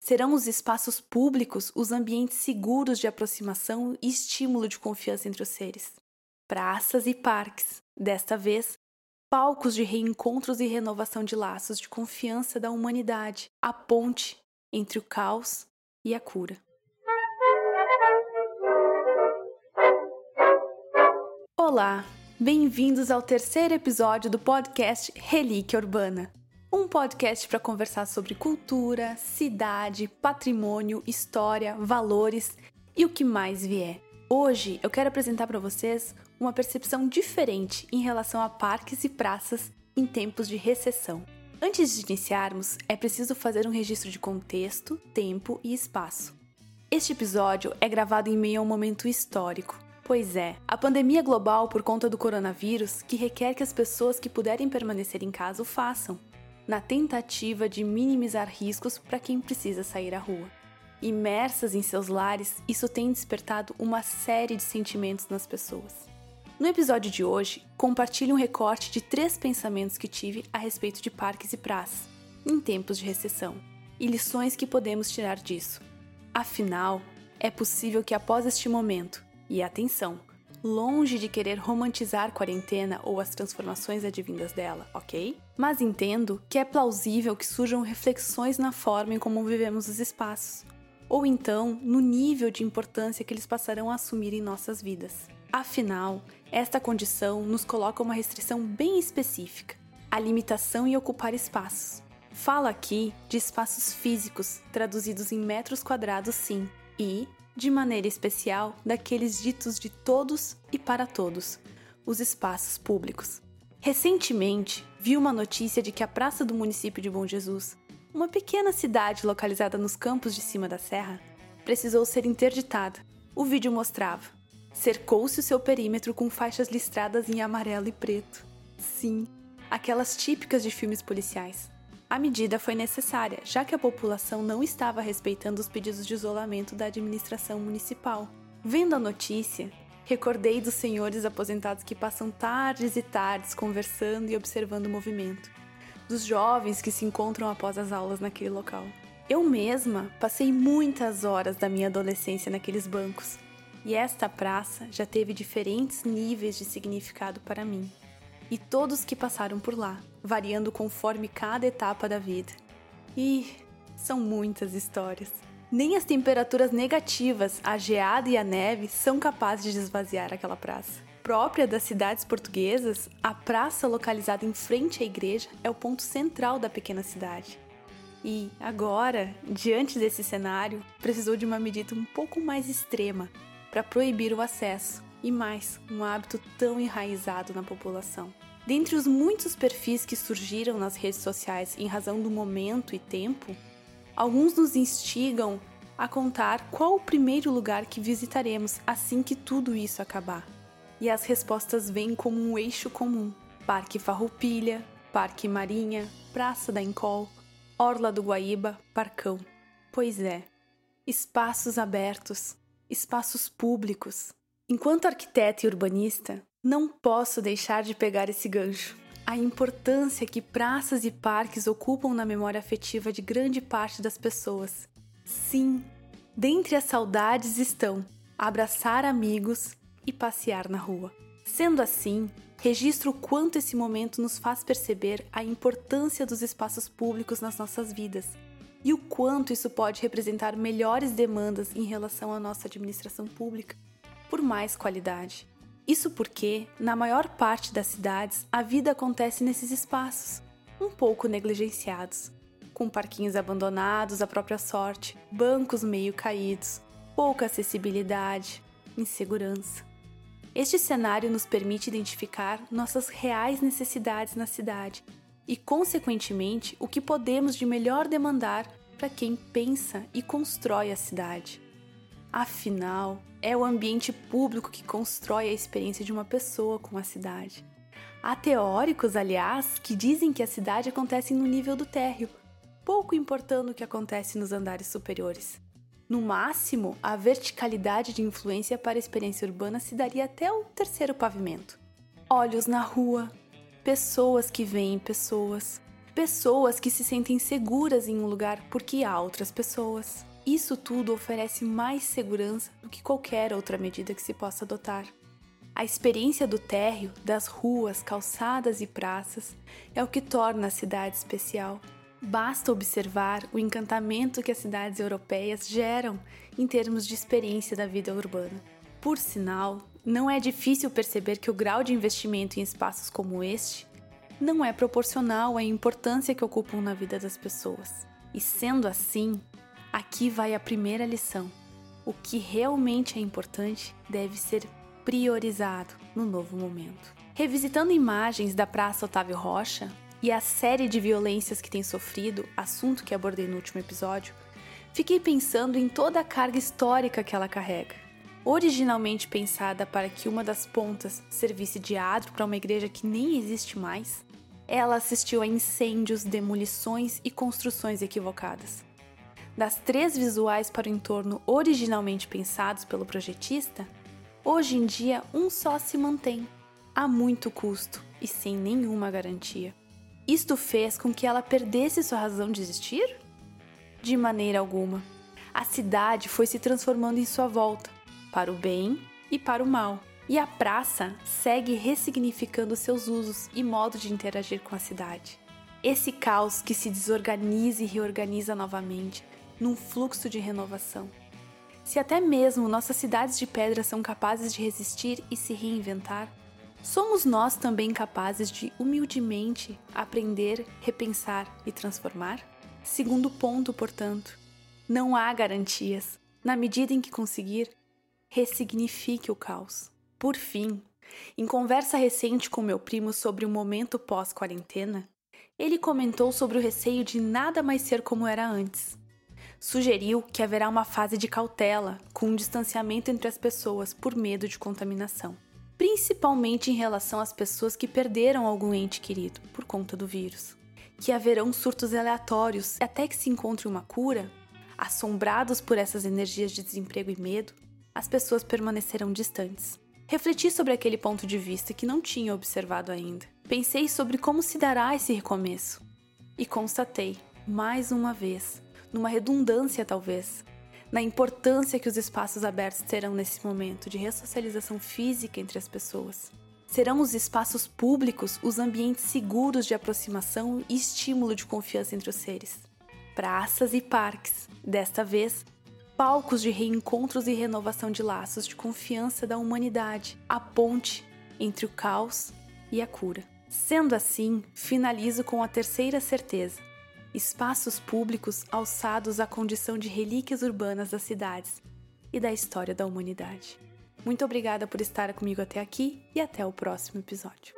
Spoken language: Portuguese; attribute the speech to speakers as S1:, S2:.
S1: Serão os espaços públicos os ambientes seguros de aproximação e estímulo de confiança entre os seres. Praças e parques, desta vez, palcos de reencontros e renovação de laços de confiança da humanidade, a ponte entre o caos e a cura. Olá, bem-vindos ao terceiro episódio do podcast Relíquia Urbana. Podcast para conversar sobre cultura, cidade, patrimônio, história, valores e o que mais vier. Hoje eu quero apresentar para vocês uma percepção diferente em relação a parques e praças em tempos de recessão. Antes de iniciarmos, é preciso fazer um registro de contexto, tempo e espaço. Este episódio é gravado em meio a um momento histórico. Pois é, a pandemia global por conta do coronavírus que requer que as pessoas que puderem permanecer em casa o façam, na tentativa de minimizar riscos para quem precisa sair à rua. Imersas em seus lares, isso tem despertado uma série de sentimentos nas pessoas. No episódio de hoje, compartilho um recorte de três pensamentos que tive a respeito de parques e praças, em tempos de recessão, e lições que podemos tirar disso. Afinal, é possível que após este momento, e atenção, longe de querer romantizar quarentena ou as transformações advindas dela, ok? Mas entendo que é plausível que surjam reflexões na forma em como vivemos os espaços, ou então no nível de importância que eles passarão a assumir em nossas vidas. Afinal, esta condição nos coloca uma restrição bem específica: a limitação em ocupar espaços. Falo aqui de espaços físicos, traduzidos em metros quadrados, sim, e, de maneira especial, daqueles ditos de todos e para todos, os espaços públicos. Recentemente, vi uma notícia de que a praça do município de Bom Jesus, uma pequena cidade localizada nos campos de cima da serra, precisou ser interditada. O vídeo mostrava Cercou-se o seu perímetro com faixas listradas em amarelo e preto. Sim, aquelas típicas de filmes policiais. A medida foi necessária, já que a população não estava respeitando os pedidos de isolamento da administração municipal. Vendo a notícia, recordei dos senhores aposentados que passam tardes e tardes conversando e observando o movimento, dos jovens que se encontram após as aulas naquele local. Eu mesma passei muitas horas da minha adolescência naqueles bancos, e esta praça já teve diferentes níveis de significado para mim, e todos que passaram por lá, variando conforme cada etapa da vida. E são muitas histórias. Nem as temperaturas negativas, a geada e a neve são capazes de esvaziar aquela praça. Própria das cidades portuguesas, a praça localizada em frente à igreja é o ponto central da pequena cidade. E agora, diante desse cenário, precisou de uma medida um pouco mais extrema para proibir o acesso e mais um hábito tão enraizado na população. Dentre os muitos perfis que surgiram nas redes sociais em razão do momento e tempo, alguns nos instigam a contar qual o primeiro lugar que visitaremos assim que tudo isso acabar. E as respostas vêm como um eixo comum: Parque Farroupilha, Parque Marinha, Praça da Encol, Orla do Guaíba, Parcão. Pois é, espaços abertos, espaços públicos. Enquanto arquiteta e urbanista, não posso deixar de pegar esse gancho. A importância que praças e parques ocupam na memória afetiva de grande parte das pessoas. Sim, dentre as saudades estão abraçar amigos e passear na rua. Sendo assim, registro o quanto esse momento nos faz perceber a importância dos espaços públicos nas nossas vidas e o quanto isso pode representar melhores demandas em relação à nossa administração pública por mais qualidade. Isso porque, na maior parte das cidades, a vida acontece nesses espaços, um pouco negligenciados, com parquinhos abandonados à própria sorte, bancos meio caídos, pouca acessibilidade, insegurança. Este cenário nos permite identificar nossas reais necessidades na cidade e, consequentemente, o que podemos de melhor demandar para quem pensa e constrói a cidade. Afinal, é o ambiente público que constrói a experiência de uma pessoa com a cidade. Há teóricos, aliás, que dizem que a cidade acontece no nível do térreo, pouco importando o que acontece nos andares superiores. No máximo, a verticalidade de influência para a experiência urbana se daria até o terceiro pavimento. Olhos na rua, pessoas que veem pessoas, Pessoas que se sentem seguras em um lugar porque há outras pessoas. Isso tudo oferece mais segurança do que qualquer outra medida que se possa adotar. A experiência do térreo, das ruas, calçadas e praças é o que torna a cidade especial. Basta observar o encantamento que as cidades europeias geram em termos de experiência da vida urbana. Por sinal, não é difícil perceber que o grau de investimento em espaços como este não é proporcional à importância que ocupam na vida das pessoas. E sendo assim, aqui vai a primeira lição. O que realmente é importante deve ser priorizado no novo momento. Revisitando imagens da Praça Otávio Rocha e a série de violências que tem sofrido, assunto que abordei no último episódio, fiquei pensando em toda a carga histórica que ela carrega. Originalmente pensada para que uma das pontas servisse de adro para uma igreja que nem existe mais, ela assistiu a incêndios, demolições e construções equivocadas. Das três visuais para o entorno originalmente pensados pelo projetista, Hoje em dia, um só se mantém, a muito custo e sem nenhuma garantia. Isto fez com que ela perdesse sua razão de existir? De maneira alguma. A cidade foi se transformando em sua volta, para o bem e para o mal. E a praça segue ressignificando seus usos e modo de interagir com a cidade. Esse caos que se desorganiza e reorganiza novamente num fluxo de renovação. Se até mesmo nossas cidades de pedra são capazes de resistir e se reinventar, somos nós também capazes de humildemente aprender, repensar e transformar? Segundo ponto, portanto, não há garantias. Na medida em que conseguir, ressignifique o caos. Por fim, em conversa recente com meu primo sobre o momento pós-quarentena, ele comentou sobre o receio de nada mais ser como era antes sugeriu que haverá uma fase de cautela, com um distanciamento entre as pessoas por medo de contaminação, principalmente em relação às pessoas que perderam algum ente querido por conta do vírus. Que haverão surtos aleatórios até que se encontre uma cura, assombrados por essas energias de desemprego e medo, as pessoas permanecerão distantes. Refleti sobre aquele ponto de vista que não tinha observado ainda. Pensei sobre como se dará esse recomeço e constatei, mais uma vez, numa redundância talvez, na importância que os espaços abertos terão nesse momento de ressocialização física entre as pessoas. Serão os espaços públicos os ambientes seguros de aproximação e estímulo de confiança entre os seres. Praças e parques, desta vez, palcos de reencontros e renovação de laços de confiança da humanidade, a ponte entre o caos e a cura. Sendo assim, finalizo com a terceira certeza espaços públicos alçados à condição de relíquias urbanas das cidades e da história da humanidade. Muito obrigada por estar comigo até aqui e até o próximo episódio.